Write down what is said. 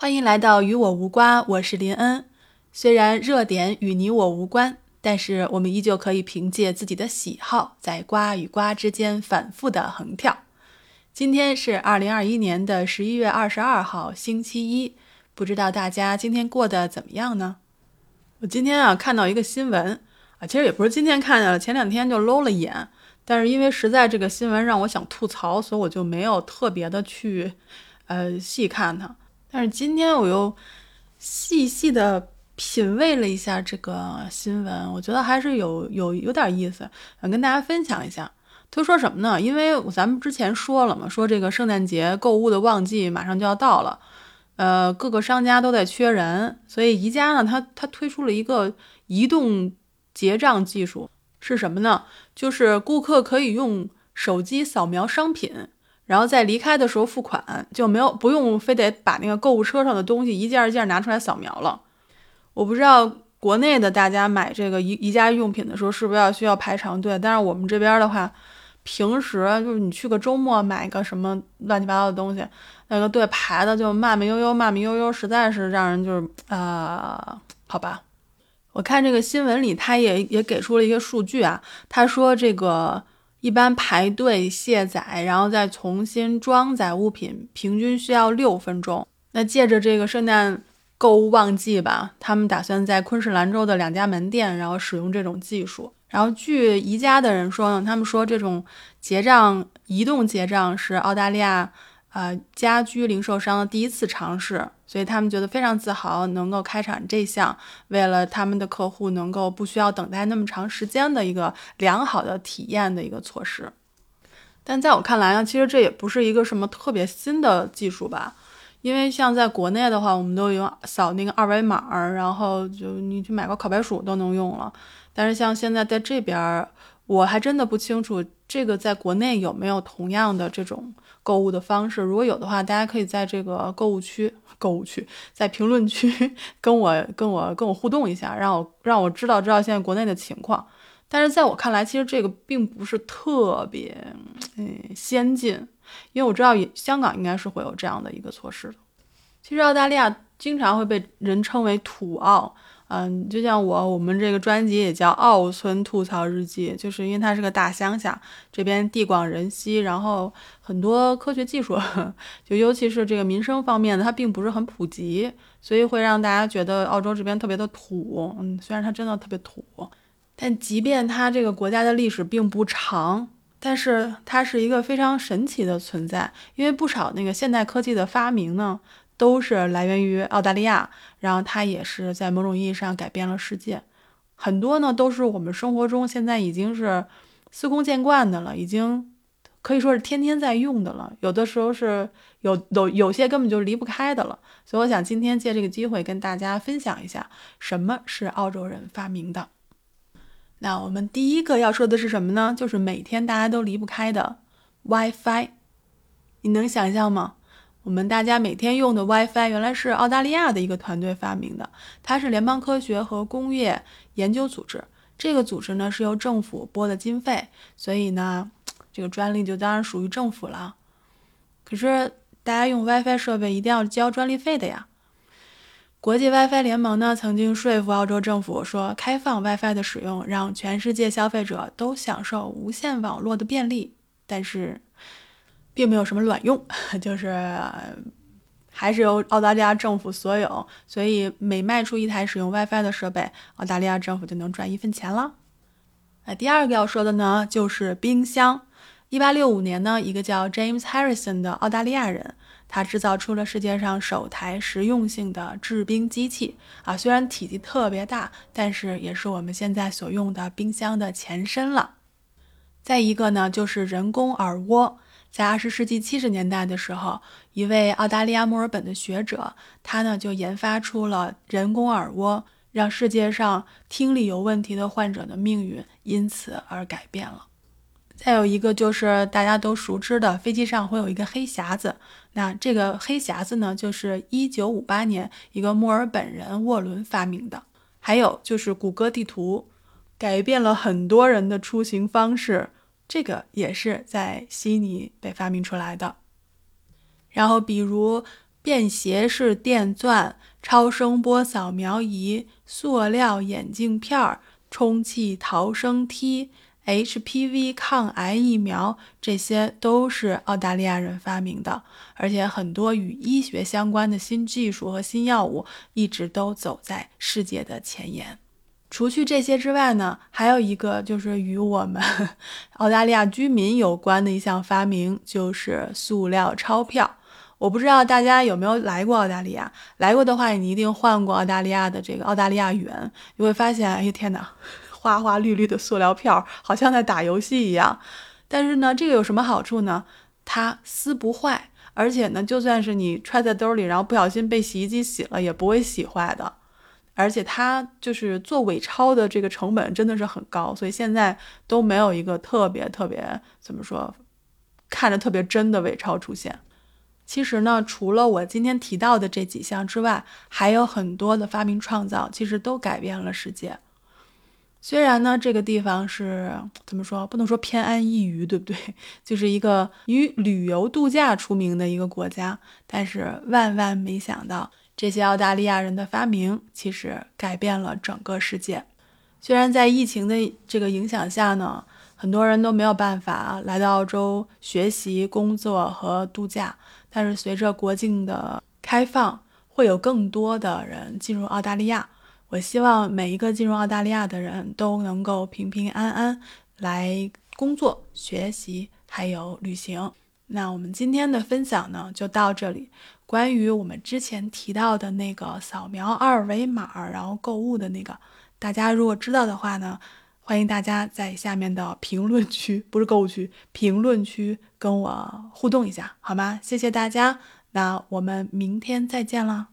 欢迎来到与我无关，我是林恩。虽然热点与你我无关，但是我们依旧可以凭借自己的喜好，在瓜与瓜之间反复的横跳。今天是二零二一年的十一月二十二号，星期一。不知道大家今天过得怎么样呢？我今天啊看到一个新闻啊，其实也不是今天看见了，前两天就搂了一眼。但是因为实在这个新闻让我想吐槽，所以我就没有特别的去呃细看它。但是今天我又细细的品味了一下这个新闻，我觉得还是有有有点意思，想跟大家分享一下。他说什么呢？因为咱们之前说了嘛，说这个圣诞节购物的旺季马上就要到了。呃，各个商家都在缺人，所以宜家呢，它它推出了一个移动结账技术，是什么呢？就是顾客可以用手机扫描商品，然后在离开的时候付款，就没有不用非得把那个购物车上的东西一件一件拿出来扫描了。我不知道国内的大家买这个宜宜家用品的时候是不是要需要排长队，但是我们这边的话。平时就是你去个周末买个什么乱七八糟的东西，那个队排的就慢慢悠悠，慢慢悠悠，实在是让人就是啊，好吧。我看这个新闻里，他也也给出了一个数据啊，他说这个一般排队卸载，然后再重新装载物品，平均需要六分钟。那借着这个圣诞购物旺季吧，他们打算在昆士兰州的两家门店，然后使用这种技术。然后据宜家的人说呢，他们说这种结账移动结账是澳大利亚呃家居零售商的第一次尝试，所以他们觉得非常自豪能够开展这项为了他们的客户能够不需要等待那么长时间的一个良好的体验的一个措施。但在我看来呢，其实这也不是一个什么特别新的技术吧，因为像在国内的话，我们都用扫那个二维码，然后就你去买个烤白薯都能用了。但是像现在在这边，我还真的不清楚这个在国内有没有同样的这种购物的方式。如果有的话，大家可以在这个购物区、购物区在评论区跟我、跟我、跟我互动一下，让我让我知道知道现在国内的情况。但是在我看来，其实这个并不是特别嗯先进，因为我知道香港应该是会有这样的一个措施的。其实澳大利亚经常会被人称为土澳。嗯，就像我，我们这个专辑也叫《澳村吐槽日记》，就是因为它是个大乡下，这边地广人稀，然后很多科学技术，就尤其是这个民生方面的，它并不是很普及，所以会让大家觉得澳洲这边特别的土。嗯，虽然它真的特别土，但即便它这个国家的历史并不长，但是它是一个非常神奇的存在，因为不少那个现代科技的发明呢。都是来源于澳大利亚，然后它也是在某种意义上改变了世界。很多呢都是我们生活中现在已经是司空见惯的了，已经可以说是天天在用的了。有的时候是有有有些根本就离不开的了。所以我想今天借这个机会跟大家分享一下什么是澳洲人发明的。那我们第一个要说的是什么呢？就是每天大家都离不开的 WiFi。你能想象吗？我们大家每天用的 WiFi 原来是澳大利亚的一个团队发明的，它是联邦科学和工业研究组织。这个组织呢是由政府拨的经费，所以呢，这个专利就当然属于政府了。可是大家用 WiFi 设备一定要交专利费的呀。国际 WiFi 联盟呢曾经说服澳洲政府说，开放 WiFi 的使用，让全世界消费者都享受无线网络的便利。但是。并没有什么卵用，就是还是由澳大利亚政府所有，所以每卖出一台使用 WiFi 的设备，澳大利亚政府就能赚一分钱了。那第二个要说的呢，就是冰箱。一八六五年呢，一个叫 James Harrison 的澳大利亚人，他制造出了世界上首台实用性的制冰机器啊，虽然体积特别大，但是也是我们现在所用的冰箱的前身了。再一个呢，就是人工耳蜗。在二十世纪七十年代的时候，一位澳大利亚墨尔本的学者，他呢就研发出了人工耳蜗，让世界上听力有问题的患者的命运因此而改变了。再有一个就是大家都熟知的，飞机上会有一个黑匣子，那这个黑匣子呢，就是一九五八年一个墨尔本人沃伦发明的。还有就是谷歌地图，改变了很多人的出行方式。这个也是在悉尼被发明出来的。然后，比如便携式电钻、超声波扫描仪、塑料眼镜片儿、充气逃生梯。HPV 抗癌疫苗，这些都是澳大利亚人发明的，而且很多与医学相关的新技术和新药物一直都走在世界的前沿。除去这些之外呢，还有一个就是与我们 澳大利亚居民有关的一项发明，就是塑料钞票。我不知道大家有没有来过澳大利亚，来过的话，你一定换过澳大利亚的这个澳大利亚元，你会发现，哎呀天哪！花花绿绿的塑料票，好像在打游戏一样。但是呢，这个有什么好处呢？它撕不坏，而且呢，就算是你揣在兜里，然后不小心被洗衣机洗了，也不会洗坏的。而且它就是做伪钞的这个成本真的是很高，所以现在都没有一个特别特别怎么说，看着特别真的伪钞出现。其实呢，除了我今天提到的这几项之外，还有很多的发明创造，其实都改变了世界。虽然呢，这个地方是怎么说，不能说偏安一隅，对不对？就是一个以旅游度假出名的一个国家，但是万万没想到，这些澳大利亚人的发明其实改变了整个世界。虽然在疫情的这个影响下呢，很多人都没有办法来到澳洲学习、工作和度假，但是随着国境的开放，会有更多的人进入澳大利亚。我希望每一个进入澳大利亚的人都能够平平安安来工作、学习，还有旅行。那我们今天的分享呢，就到这里。关于我们之前提到的那个扫描二维码然后购物的那个，大家如果知道的话呢，欢迎大家在下面的评论区，不是购物区，评论区跟我互动一下，好吗？谢谢大家，那我们明天再见了。